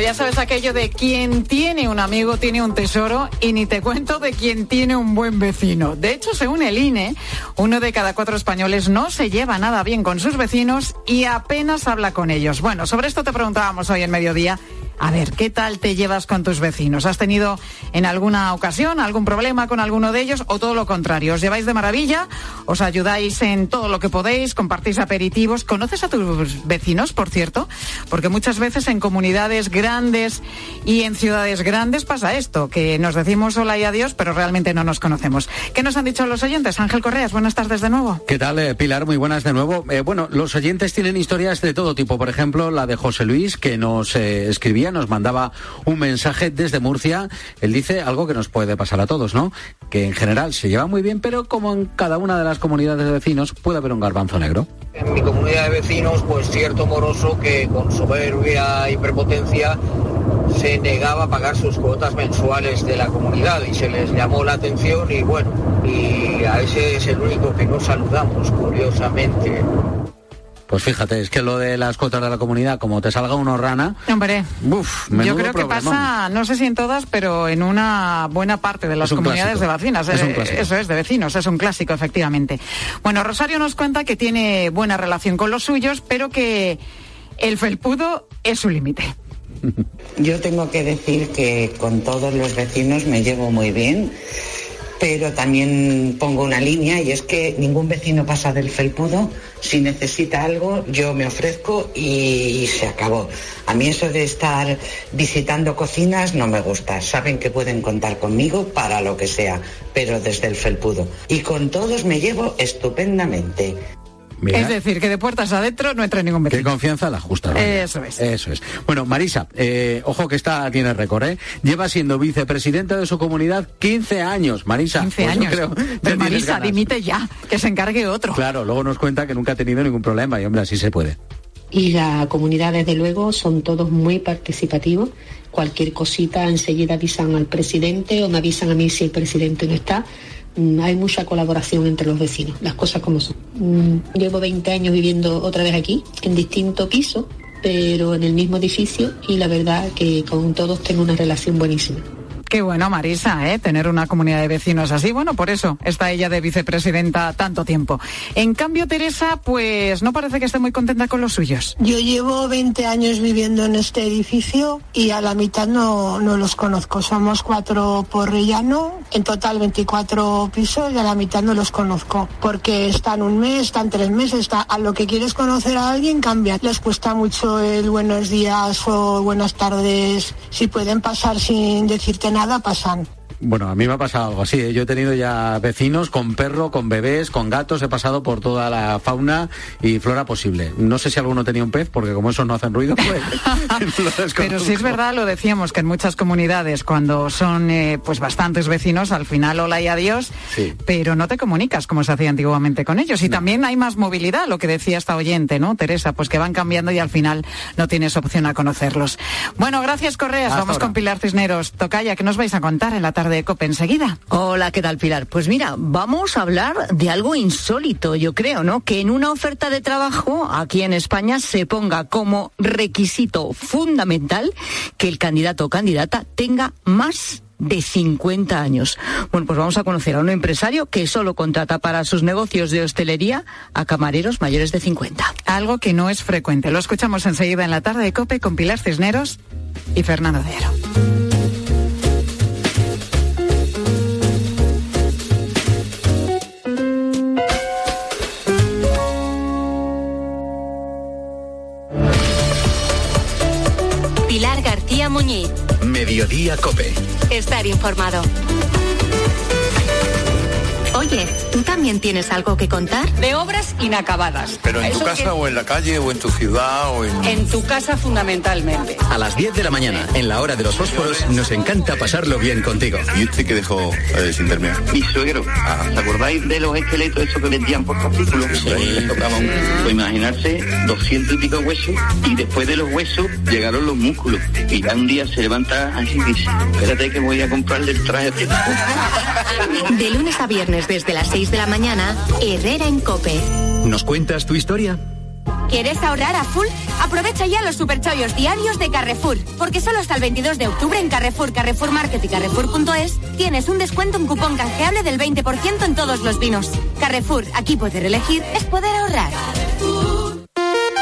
Ya sabes aquello de quien tiene un amigo tiene un tesoro y ni te cuento de quien tiene un buen vecino. De hecho, según el INE, uno de cada cuatro españoles no se lleva nada bien con sus vecinos y apenas habla con ellos. Bueno, sobre esto te preguntábamos hoy en mediodía a ver, ¿qué tal te llevas con tus vecinos? ¿Has tenido en alguna ocasión algún problema con alguno de ellos o todo lo contrario? ¿Os lleváis de maravilla? ¿Os ayudáis en todo lo que podéis? ¿Compartís aperitivos? ¿Conoces a tus vecinos, por cierto? Porque muchas veces en comunidades grandes y en ciudades grandes pasa esto, que nos decimos hola y adiós, pero realmente no nos conocemos. ¿Qué nos han dicho los oyentes? Ángel Correas, buenas tardes de nuevo. ¿Qué tal, eh, Pilar? Muy buenas de nuevo. Eh, bueno, los oyentes tienen historias de todo tipo. Por ejemplo, la de José Luis, que nos eh, escribía nos mandaba un mensaje desde Murcia. Él dice algo que nos puede pasar a todos, ¿no? Que en general se lleva muy bien, pero como en cada una de las comunidades de vecinos puede haber un garbanzo negro. En mi comunidad de vecinos, pues cierto moroso que con soberbia y prepotencia se negaba a pagar sus cuotas mensuales de la comunidad y se les llamó la atención y bueno, y a ese es el único que no saludamos, curiosamente. Pues fíjate, es que lo de las cuotas de la comunidad, como te salga uno rana. Hombre, yo creo que pasa, no sé si en todas, pero en una buena parte de las comunidades de vecinas. Eh, eso es, de vecinos, es un clásico, efectivamente. Bueno, Rosario nos cuenta que tiene buena relación con los suyos, pero que el felpudo es su límite. Yo tengo que decir que con todos los vecinos me llevo muy bien pero también pongo una línea y es que ningún vecino pasa del felpudo. Si necesita algo, yo me ofrezco y, se acabó. A mí eso de estar visitando cocinas no me gusta. Saben que pueden contar conmigo para lo que sea, pero desde el felpudo. Y con todos me llevo estupendamente es decir, que de puertas adentro no entra ningún vecino. Qué confianza la justa. Eso es. Eso es. Bueno, Marisa, eh, ojo que esta tiene récord, ¿eh? Lleva siendo vicepresidenta de su comunidad 15 años. Marisa. 15 pues años. Creo, Marisa, dimite ya, que se encargue otro. Claro, luego nos cuenta que nunca ha tenido ningún problema y hombre, así se puede. Y la comunidad, desde luego, son todos muy participativos. Cualquier cosita enseguida avisan al presidente o me avisan a mí si el presidente no está hay mucha colaboración entre los vecinos, las cosas como son. Mm, llevo 20 años viviendo otra vez aquí, en distinto piso, pero en el mismo edificio y la verdad que con todos tengo una relación buenísima. Qué bueno, Marisa, ¿eh? tener una comunidad de vecinos así. Bueno, por eso está ella de vicepresidenta tanto tiempo. En cambio, Teresa, pues no parece que esté muy contenta con los suyos. Yo llevo 20 años viviendo en este edificio y a la mitad no, no los conozco. Somos cuatro por rellano, en total 24 pisos y a la mitad no los conozco. Porque están un mes, están tres meses, a lo que quieres conocer a alguien cambia. Les cuesta mucho el buenos días o buenas tardes, si pueden pasar sin decirte nada nada pasan. Bueno, a mí me ha pasado algo así. ¿eh? Yo he tenido ya vecinos con perro, con bebés, con gatos. He pasado por toda la fauna y flora posible. No sé si alguno tenía un pez, porque como esos no hacen ruido, pues Pero sí es verdad, lo decíamos, que en muchas comunidades, cuando son eh, pues bastantes vecinos, al final hola y adiós, pero no te comunicas como se hacía antiguamente con ellos. Y también hay más movilidad, lo que decía esta oyente, ¿no, Teresa? Pues que van cambiando y al final no tienes opción a conocerlos. Bueno, gracias Correas. Vamos con Pilar Cisneros. Tocaya, ¿qué nos vais a contar en la tarde? De COPE enseguida. Hola, ¿qué tal Pilar? Pues mira, vamos a hablar de algo insólito, yo creo, ¿no? Que en una oferta de trabajo aquí en España se ponga como requisito fundamental que el candidato o candidata tenga más de 50 años. Bueno, pues vamos a conocer a un empresario que solo contrata para sus negocios de hostelería a camareros mayores de 50. Algo que no es frecuente. Lo escuchamos enseguida en la tarde de COPE con Pilar Cisneros y Fernando Aro. Mediodía Cope. Estar informado. Oye, ¿tú también tienes algo que contar? De obras inacabadas. ¿Pero en tu casa o en la calle o en tu ciudad o en...? En tu casa fundamentalmente. A las 10 de la mañana, en la hora de los fósforos, nos encanta pasarlo bien contigo. ¿Y este que dejó eh, sin terminar? Mi suegro. Ah. ¿Os acordáis de los esqueletos esos que vendían por capítulos? Sí. Le tocaban, pues imaginarse, doscientos y pico huesos y después de los huesos llegaron los músculos. Y ya un día se levanta así y dice, espérate que voy a comprarle el traje. De lunes a viernes desde las 6 de la mañana, Herrera en Cope. ¿Nos cuentas tu historia? ¿Quieres ahorrar a full? Aprovecha ya los superchollos diarios de Carrefour, porque solo hasta el 22 de octubre en Carrefour, Carrefour Market y Carrefour.es tienes un descuento en cupón canjeable del 20% en todos los vinos. Carrefour, aquí poder elegir es poder ahorrar.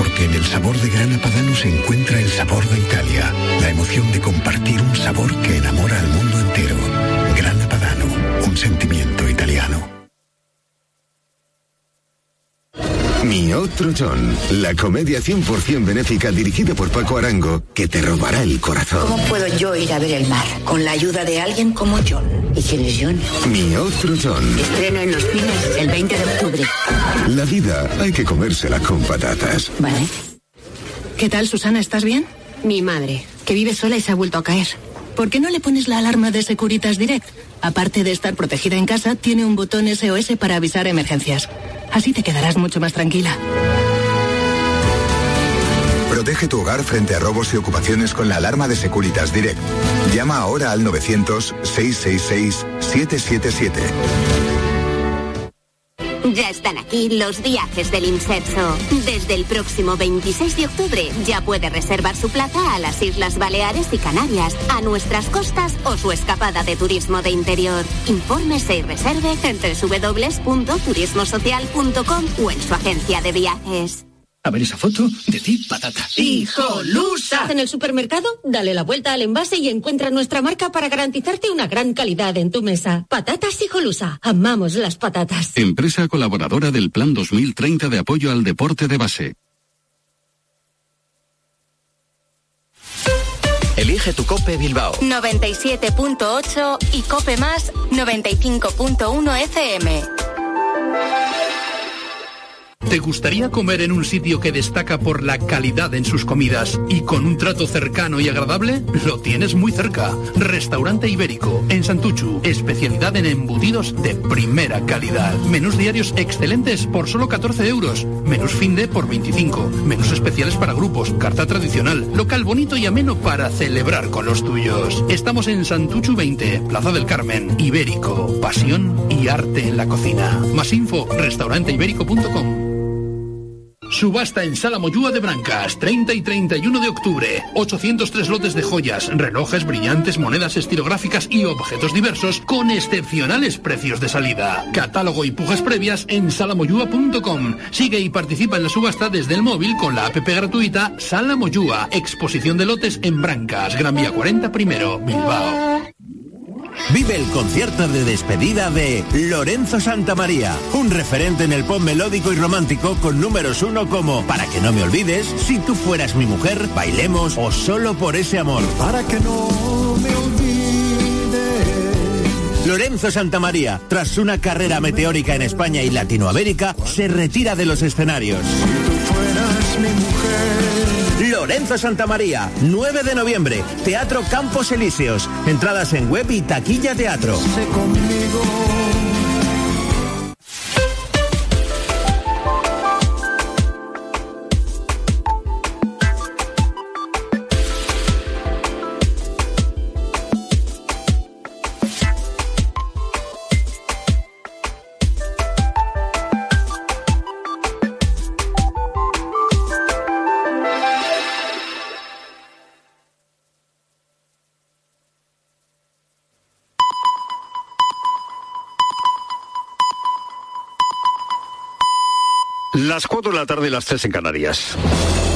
Porque en el sabor de Grana Padano se encuentra el sabor de Italia, la emoción de compartir un sabor que enamora al mundo entero. Grana Padano, un sentimiento italiano. Mi otro John, la comedia 100% benéfica dirigida por Paco Arango, que te robará el corazón. ¿Cómo puedo yo ir a ver el mar? Con la ayuda de alguien como John. ¿Y quién es John? Mi otro John. Estreno en los cines el 20 de octubre. La vida hay que comérsela con patatas. Vale. ¿Qué tal, Susana? ¿Estás bien? Mi madre, que vive sola y se ha vuelto a caer. ¿Por qué no le pones la alarma de Securitas Direct? Aparte de estar protegida en casa, tiene un botón SOS para avisar emergencias. Así te quedarás mucho más tranquila. Protege tu hogar frente a robos y ocupaciones con la alarma de Securitas Direct. Llama ahora al 900-666-777. Ya están aquí los viajes del Inserso. Desde el próximo 26 de octubre ya puede reservar su plaza a las Islas Baleares y Canarias, a nuestras costas o su escapada de turismo de interior. Infórmese y reserve en www.turismosocial.com o en su agencia de viajes. A ver esa foto, de ti patata. ¡Hijolusa! En el supermercado, dale la vuelta al envase y encuentra nuestra marca para garantizarte una gran calidad en tu mesa. Patatas Hijolusa. Amamos las patatas. Empresa colaboradora del Plan 2030 de apoyo al deporte de base. Elige tu Cope Bilbao. 97.8 y Cope Más 95.1 FM. ¿Te gustaría comer en un sitio que destaca por la calidad en sus comidas y con un trato cercano y agradable? Lo tienes muy cerca. Restaurante Ibérico, en Santuchu. Especialidad en embutidos de primera calidad. Menús diarios excelentes por solo 14 euros. Menús fin de por 25. Menús especiales para grupos. Carta tradicional. Local bonito y ameno para celebrar con los tuyos. Estamos en Santuchu 20, Plaza del Carmen. Ibérico. Pasión y arte en la cocina. Más info, restauranteibérico.com. Subasta en Sala Moyúa de Brancas, 30 y 31 de octubre. 803 lotes de joyas, relojes brillantes, monedas estilográficas y objetos diversos con excepcionales precios de salida. Catálogo y pujas previas en salamoyúa.com. Sigue y participa en la subasta desde el móvil con la app gratuita Sala Moyúa. Exposición de lotes en Brancas, Gran Vía 40 primero, Bilbao. Vive el concierto de despedida de Lorenzo Santamaría, un referente en el pop melódico y romántico con números uno como Para que no me olvides, Si tú fueras mi mujer, Bailemos o Solo por ese amor. Para que no me olvides. Lorenzo Santamaría, tras una carrera meteórica en España y Latinoamérica, se retira de los escenarios. Lorenzo Santamaría, 9 de noviembre, Teatro Campos Elíseos. Entradas en web y taquilla teatro. Las 4 de la tarde y las 3 en Canarias.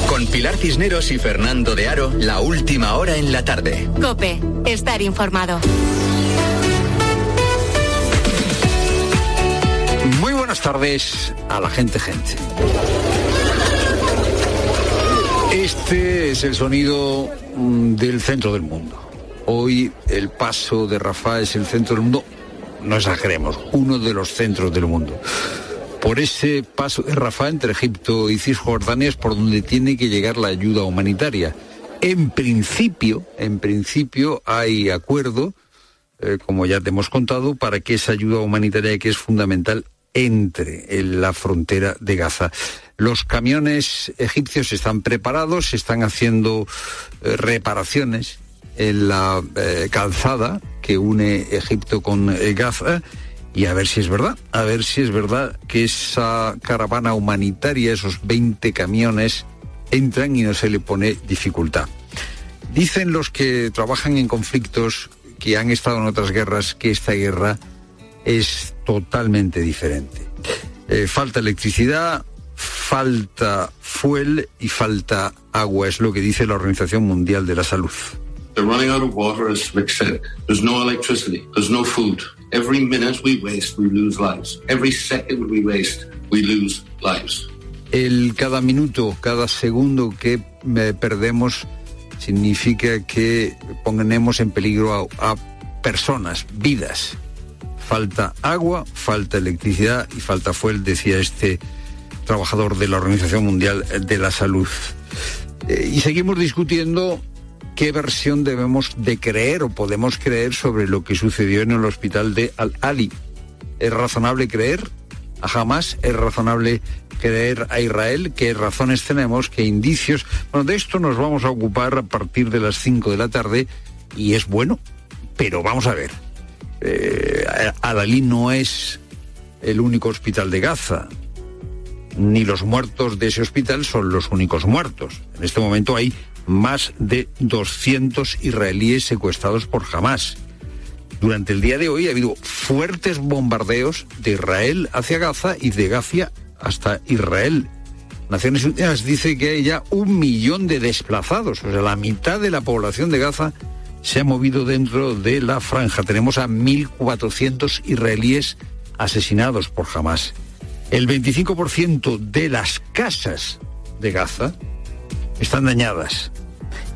Con Pilar Cisneros y Fernando de Aro, la última hora en la tarde. Cope, estar informado. Muy buenas tardes a la gente, gente. Este es el sonido mm, del centro del mundo. Hoy el paso de Rafa es el centro del mundo, no exageremos, uno de los centros del mundo por ese paso de Rafa entre Egipto y Cisjordania es por donde tiene que llegar la ayuda humanitaria. En principio, en principio hay acuerdo, eh, como ya te hemos contado, para que esa ayuda humanitaria que es fundamental entre en la frontera de Gaza. Los camiones egipcios están preparados, están haciendo eh, reparaciones en la eh, calzada que une Egipto con Gaza y a ver si es verdad, a ver si es verdad que esa caravana humanitaria, esos 20 camiones, entran y no se le pone dificultad. Dicen los que trabajan en conflictos que han estado en otras guerras que esta guerra es totalmente diferente. Eh, falta electricidad, falta fuel y falta agua, es lo que dice la Organización Mundial de la Salud. running out of water, as Rick said. There's no electricity. There's no food. Every minute we waste, we lose lives. Every second we waste, we lose lives. El cada minuto, cada segundo que eh, perdemos significa que ponemos en peligro a, a personas, vidas. Falta agua, falta electricidad y falta fuel, decía este trabajador de la Organización Mundial de la Salud. Eh, y seguimos discutiendo qué versión debemos de creer o podemos creer sobre lo que sucedió en el hospital de Al-Ali. ¿Es razonable creer a Hamas? ¿Es razonable creer a Israel? ¿Qué razones tenemos? ¿Qué indicios? Bueno, de esto nos vamos a ocupar a partir de las 5 de la tarde y es bueno, pero vamos a ver. Eh, Al-Ali no es el único hospital de Gaza ni los muertos de ese hospital son los únicos muertos. En este momento hay más de 200 israelíes secuestrados por Hamas. Durante el día de hoy ha habido fuertes bombardeos de Israel hacia Gaza y de Gaza hasta Israel. Naciones Unidas dice que hay ya un millón de desplazados, o sea, la mitad de la población de Gaza se ha movido dentro de la franja. Tenemos a 1.400 israelíes asesinados por Hamas. El 25% de las casas de Gaza están dañadas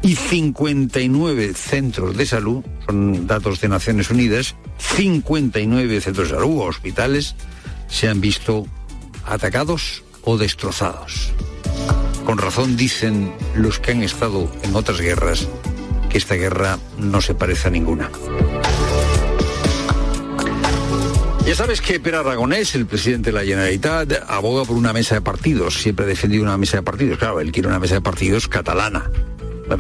y 59 centros de salud, son datos de Naciones Unidas, 59 centros de salud o hospitales se han visto atacados o destrozados. Con razón dicen los que han estado en otras guerras que esta guerra no se parece a ninguna. Ya sabes que Per Aragonés, el presidente de la Generalitat, aboga por una mesa de partidos. Siempre ha defendido una mesa de partidos. Claro, él quiere una mesa de partidos catalana.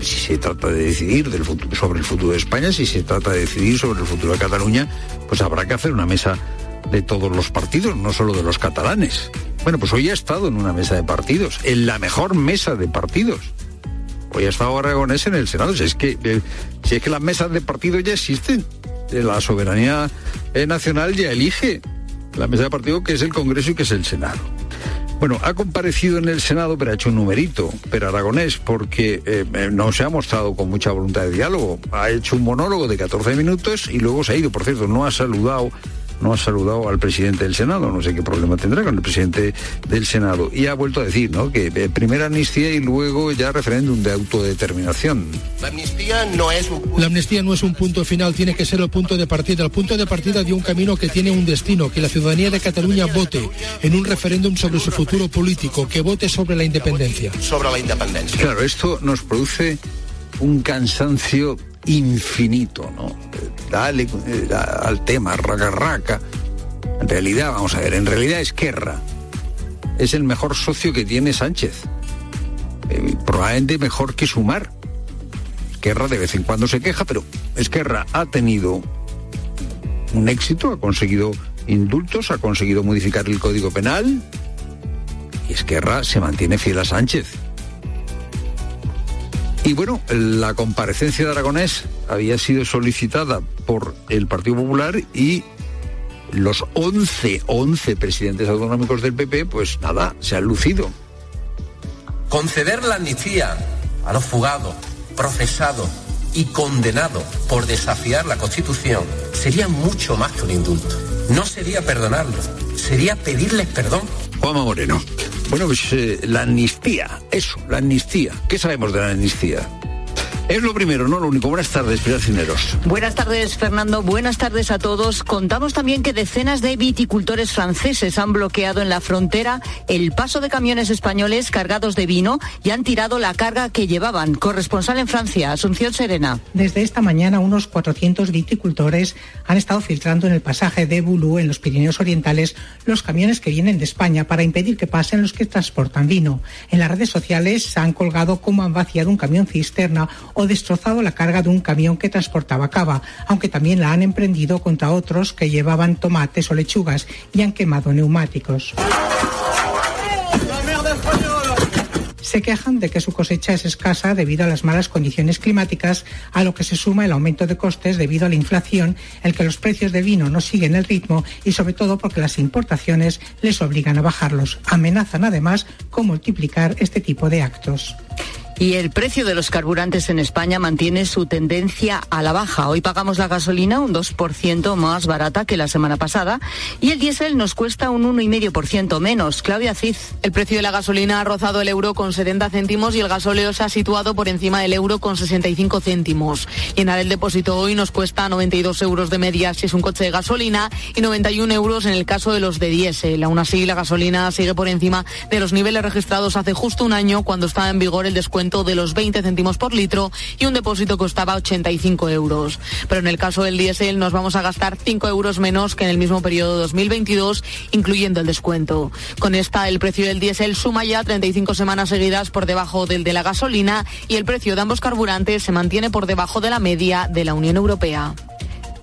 Si se trata de decidir sobre el futuro de España, si se trata de decidir sobre el futuro de Cataluña, pues habrá que hacer una mesa de todos los partidos, no solo de los catalanes. Bueno, pues hoy ha estado en una mesa de partidos, en la mejor mesa de partidos. Hoy ha estado Aragonés en el Senado. Es que, eh, si es que las mesas de partidos ya existen la soberanía eh, nacional ya elige la mesa de partido que es el Congreso y que es el Senado. Bueno, ha comparecido en el Senado, pero ha hecho un numerito, pero aragonés, porque eh, no se ha mostrado con mucha voluntad de diálogo. Ha hecho un monólogo de 14 minutos y luego se ha ido. Por cierto, no ha saludado no ha saludado al presidente del Senado, no sé qué problema tendrá con el presidente del Senado. Y ha vuelto a decir, ¿no? Que eh, primera amnistía y luego ya referéndum de autodeterminación. La amnistía no es un La amnistía no es un punto final, tiene que ser el punto de partida, el punto de partida de un camino que tiene un destino, que la ciudadanía de Cataluña vote en un referéndum sobre su futuro político, que vote sobre la independencia. Sobre la independencia. Claro, esto nos produce un cansancio infinito, ¿no? Dale eh, al tema, raca raca. En realidad, vamos a ver, en realidad Esquerra es el mejor socio que tiene Sánchez. Eh, probablemente mejor que Sumar. Esquerra de vez en cuando se queja, pero Esquerra ha tenido un éxito, ha conseguido indultos, ha conseguido modificar el Código Penal y Esquerra se mantiene fiel a Sánchez. Y bueno, la comparecencia de Aragonés había sido solicitada por el Partido Popular y los 11, 11 presidentes autonómicos del PP, pues nada, se han lucido. Conceder la amnistía a los fugados, procesados y condenados por desafiar la Constitución sería mucho más que un indulto. No sería perdonarlos, sería pedirles perdón. Juanma Moreno. Bueno, pues eh, la amnistía, eso, la amnistía. ¿Qué sabemos de la amnistía? Es lo primero, no lo único. Buenas tardes, Pilar Cineros. Buenas tardes, Fernando. Buenas tardes a todos. Contamos también que decenas de viticultores franceses han bloqueado en la frontera el paso de camiones españoles cargados de vino y han tirado la carga que llevaban. Corresponsal en Francia, Asunción Serena. Desde esta mañana, unos 400 viticultores han estado filtrando en el pasaje de Boulou, en los Pirineos Orientales, los camiones que vienen de España para impedir que pasen los que transportan vino. En las redes sociales se han colgado cómo han vaciado un camión cisterna o destrozado la carga de un camión que transportaba cava, aunque también la han emprendido contra otros que llevaban tomates o lechugas y han quemado neumáticos. se quejan de que su cosecha es escasa debido a las malas condiciones climáticas, a lo que se suma el aumento de costes debido a la inflación, el que los precios de vino no siguen el ritmo y sobre todo porque las importaciones les obligan a bajarlos. Amenazan además con multiplicar este tipo de actos. Y el precio de los carburantes en España mantiene su tendencia a la baja. Hoy pagamos la gasolina un 2% más barata que la semana pasada y el diésel nos cuesta un 1,5% menos. Claudia Cid. El precio de la gasolina ha rozado el euro con 70 céntimos y el gasóleo se ha situado por encima del euro con 65 céntimos. Llenar el depósito hoy nos cuesta 92 euros de media si es un coche de gasolina y 91 euros en el caso de los de diésel. Aún así, la gasolina sigue por encima de los niveles registrados hace justo un año cuando estaba en vigor el descuento de los 20 céntimos por litro y un depósito costaba 85 euros. Pero en el caso del diésel nos vamos a gastar 5 euros menos que en el mismo periodo 2022, incluyendo el descuento. Con esta, el precio del diésel suma ya 35 semanas seguidas por debajo del de la gasolina y el precio de ambos carburantes se mantiene por debajo de la media de la Unión Europea.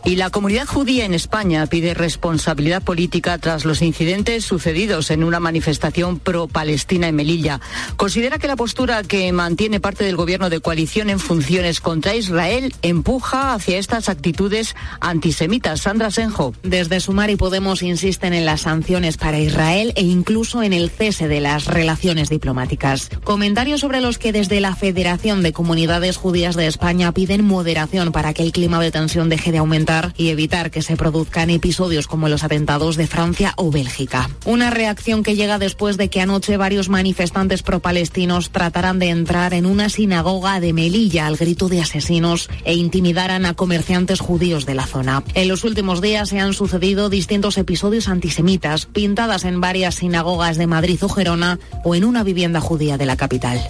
Y la comunidad judía en España pide responsabilidad política tras los incidentes sucedidos en una manifestación pro-Palestina en Melilla. Considera que la postura que mantiene parte del gobierno de coalición en funciones contra Israel empuja hacia estas actitudes antisemitas. Sandra Senjo. Desde Sumar y Podemos insisten en las sanciones para Israel e incluso en el cese de las relaciones diplomáticas. Comentarios sobre los que desde la Federación de Comunidades Judías de España piden moderación para que el clima de tensión deje de aumentar y evitar que se produzcan episodios como los atentados de Francia o Bélgica. Una reacción que llega después de que anoche varios manifestantes pro-palestinos trataran de entrar en una sinagoga de Melilla al grito de asesinos e intimidaran a comerciantes judíos de la zona. En los últimos días se han sucedido distintos episodios antisemitas pintadas en varias sinagogas de Madrid o Gerona o en una vivienda judía de la capital.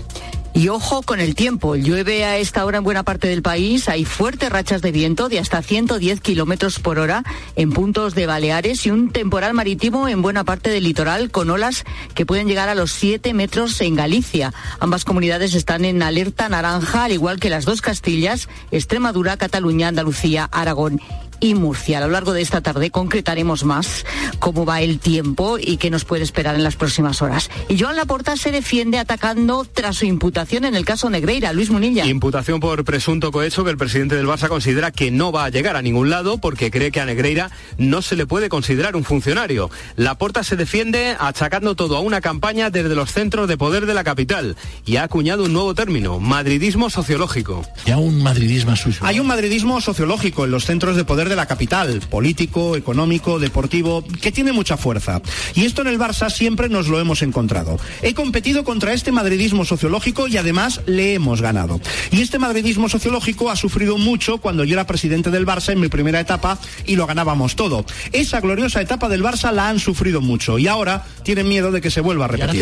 Y ojo con el tiempo. Llueve a esta hora en buena parte del país. Hay fuertes rachas de viento de hasta 110 kilómetros por hora en puntos de Baleares y un temporal marítimo en buena parte del litoral con olas que pueden llegar a los 7 metros en Galicia. Ambas comunidades están en alerta naranja, al igual que las dos Castillas, Extremadura, Cataluña, Andalucía, Aragón y Murcia. A lo largo de esta tarde concretaremos más. cómo va el tiempo y qué nos puede esperar en las próximas horas. Y Joan Laporta se defiende atacando tras su imputación en el caso Negreira. Luis Munilla. Imputación por presunto cohecho que el presidente del Barça considera que no va a llegar a ningún lado porque cree que a Negreira no se le puede considerar un funcionario. Laporta se defiende achacando todo a una campaña desde los centros de poder de la capital y ha acuñado un nuevo término, madridismo sociológico. Ya un madridismo suyo. Hay un madridismo sociológico en los centros de poder de la capital, político, económico, deportivo, que tiene mucha fuerza. Y esto en el Barça siempre nos lo hemos encontrado. He competido contra este madridismo sociológico y además le hemos ganado. Y este madridismo sociológico ha sufrido mucho cuando yo era presidente del Barça en mi primera etapa y lo ganábamos todo. Esa gloriosa etapa del Barça la han sufrido mucho y ahora tienen miedo de que se vuelva a repetir.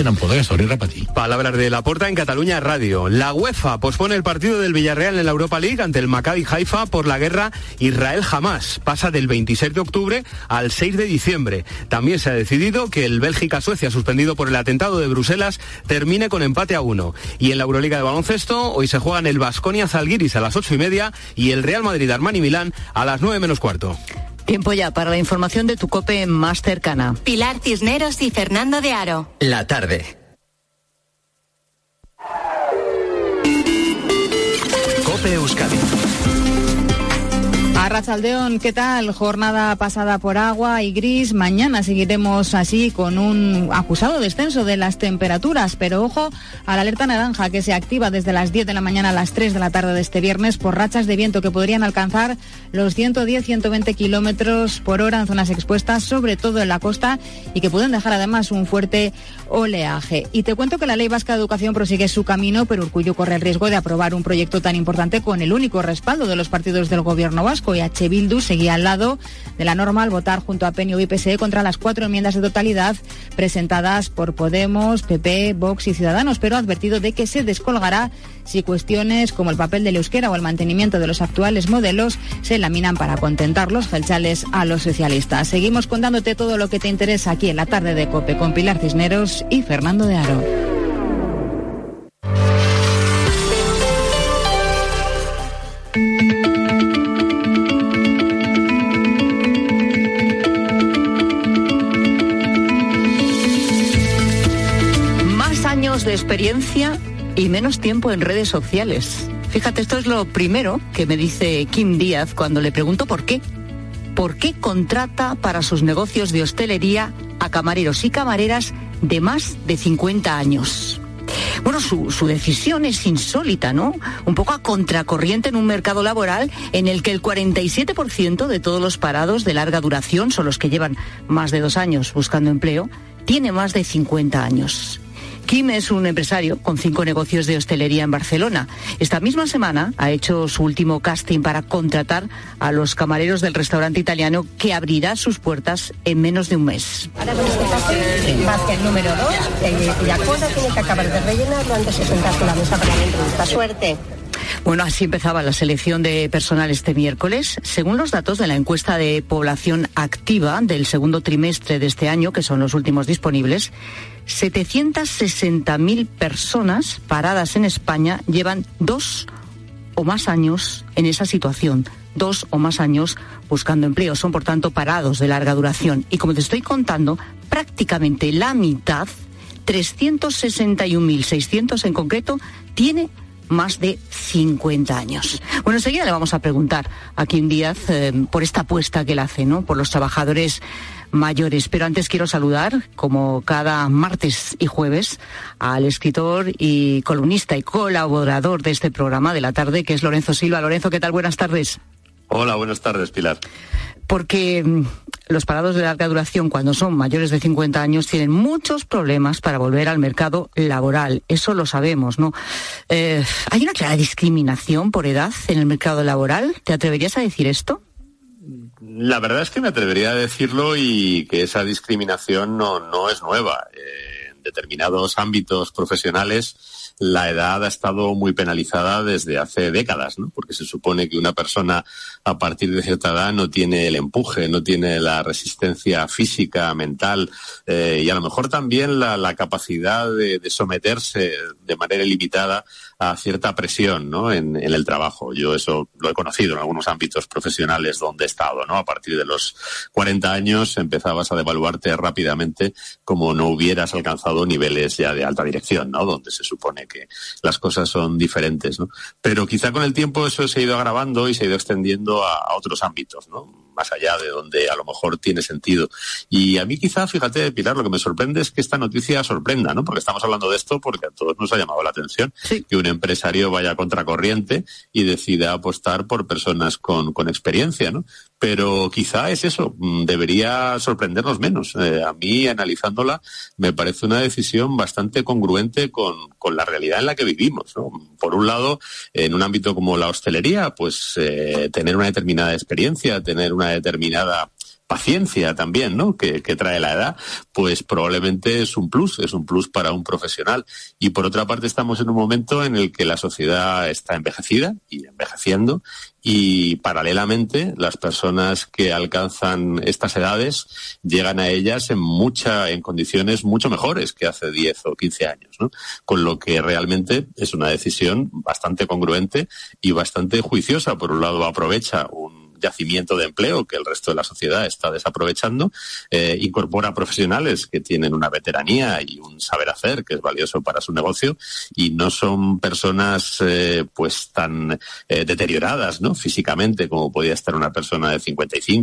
Palabras de Laporta en Cataluña Radio. La UEFA pospone el partido del Villarreal en la Europa League ante el Maccabi Haifa por la guerra Israel-Hamas. Pasa del 26 de octubre al 6 de diciembre. También se ha decidido que el Bélgica-Suecia, suspendido por el atentado de Bruselas, termine con empate a uno. Y en la Euroliga de baloncesto, hoy se juegan el Basconia Zalgiris a las ocho y media y el Real Madrid Armani Milán a las nueve menos cuarto. Tiempo ya para la información de tu cope más cercana. Pilar Cisneros y Fernando de Aro. La tarde. Cope Euskadi. Arrachaldeón, ¿qué tal? Jornada pasada por agua y gris. Mañana seguiremos así con un acusado descenso de las temperaturas, pero ojo a la alerta naranja que se activa desde las 10 de la mañana a las 3 de la tarde de este viernes por rachas de viento que podrían alcanzar los 110-120 kilómetros por hora en zonas expuestas, sobre todo en la costa, y que pueden dejar además un fuerte oleaje. Y te cuento que la Ley Vasca de Educación prosigue su camino, pero Urcullo corre el riesgo de aprobar un proyecto tan importante con el único respaldo de los partidos del gobierno vasco y H. Bildu seguía al lado de la norma al votar junto a PNV y PSE contra las cuatro enmiendas de totalidad presentadas por Podemos, PP, Vox y Ciudadanos, pero ha advertido de que se descolgará si cuestiones como el papel del euskera o el mantenimiento de los actuales modelos se laminan para contentar los gelchales a los socialistas. Seguimos contándote todo lo que te interesa aquí en la tarde de COPE con Pilar Cisneros y Fernando de Aro. Experiencia y menos tiempo en redes sociales. Fíjate, esto es lo primero que me dice Kim Díaz cuando le pregunto por qué. ¿Por qué contrata para sus negocios de hostelería a camareros y camareras de más de 50 años? Bueno, su, decisión es insólita, ¿no? Un poco a contracorriente en un mercado laboral en el que el 47% de todos los parados de larga duración son los que llevan más de dos años buscando empleo, tiene más de 50 años. Kim es un empresario con cinco negocios de hostelería en Barcelona. Esta misma semana ha hecho su último casting para contratar a los camareros del restaurante italiano que abrirá sus puertas en menos de un mes. Ahora con este papel vas el número dos, la cosa tiene que acabar de rellenarlo antes de sentarse la mesa para la. Suerte. Bueno, así empezaba la selección de personal este miércoles. Según los datos de la encuesta de población activa del segundo trimestre de este año, que son los últimos disponibles, 760.000 personas paradas en España llevan dos o más años en esa situación, dos o más años buscando empleo. Son, por tanto, parados de larga duración. Y como te estoy contando, prácticamente la mitad, 361.600 en concreto, tiene más de 50 años. Bueno, enseguida le vamos a preguntar a Kim Díaz eh, por esta apuesta que él hace, ¿no? Por los trabajadores mayores. Pero antes quiero saludar, como cada martes y jueves, al escritor y columnista y colaborador de este programa de la tarde, que es Lorenzo Silva. Lorenzo, ¿qué tal? Buenas tardes. Hola, buenas tardes, Pilar. Porque mm, los parados de larga duración, cuando son mayores de 50 años, tienen muchos problemas para volver al mercado laboral. Eso lo sabemos, ¿no? Eh, ¿Hay una clara discriminación por edad en el mercado laboral? ¿Te atreverías a decir esto? La verdad es que me atrevería a decirlo y que esa discriminación no, no es nueva. Eh, en determinados ámbitos profesionales la edad ha estado muy penalizada desde hace décadas, ¿no? Porque se supone que una persona a partir de cierta edad no tiene el empuje, no tiene la resistencia física, mental eh, y a lo mejor también la, capacidad de, someterse de manera ilimitada a cierta presión ¿no? en, el trabajo. Yo eso lo he conocido en algunos ámbitos profesionales donde he estado. ¿no? A partir de los 40 años empezabas a devaluarte rápidamente como no hubieras alcanzado niveles ya de alta dirección, ¿no? donde se supone que las cosas son diferentes. ¿no? Pero quizá con el tiempo eso se ha ido agravando y se ha ido extendiendo a, a otros ámbitos. ¿no? Más allá de donde a lo mejor tiene sentido. Y a mí quizá, fíjate, Pilar, lo que me sorprende es que esta noticia sorprenda, ¿no? Porque estamos hablando de esto porque a todos nos ha llamado la atención que un empresario vaya a contracorriente y decida apostar por personas con, con experiencia, ¿no? Pero quizá es eso, mm, debería sorprendernos menos. Eh, a mí, analizándola, me parece una decisión bastante congruente con, la realidad en la que vivimos. Por un lado, en un ámbito como la hostelería, pues eh, tener una determinada experiencia, tener una determinada paciencia también, ¿no? Que, trae la edad, pues probablemente es un plus, es un plus para un profesional. Y por otra parte estamos en un momento en el que la sociedad está envejecida y envejeciendo y paralelamente las personas que alcanzan estas edades llegan a ellas en mucha, en condiciones mucho mejores que hace 10 o 15 años, ¿no? Con lo que realmente es una decisión bastante congruente y bastante juiciosa. Por un lado aprovecha un yacimiento de empleo que el resto de la sociedad está desaprovechando, eh, incorpora profesionales que tienen una veteranía y un saber hacer que es valioso para su negocio y no son personas eh, pues tan eh, deterioradas ¿no? físicamente como podía estar una persona de 55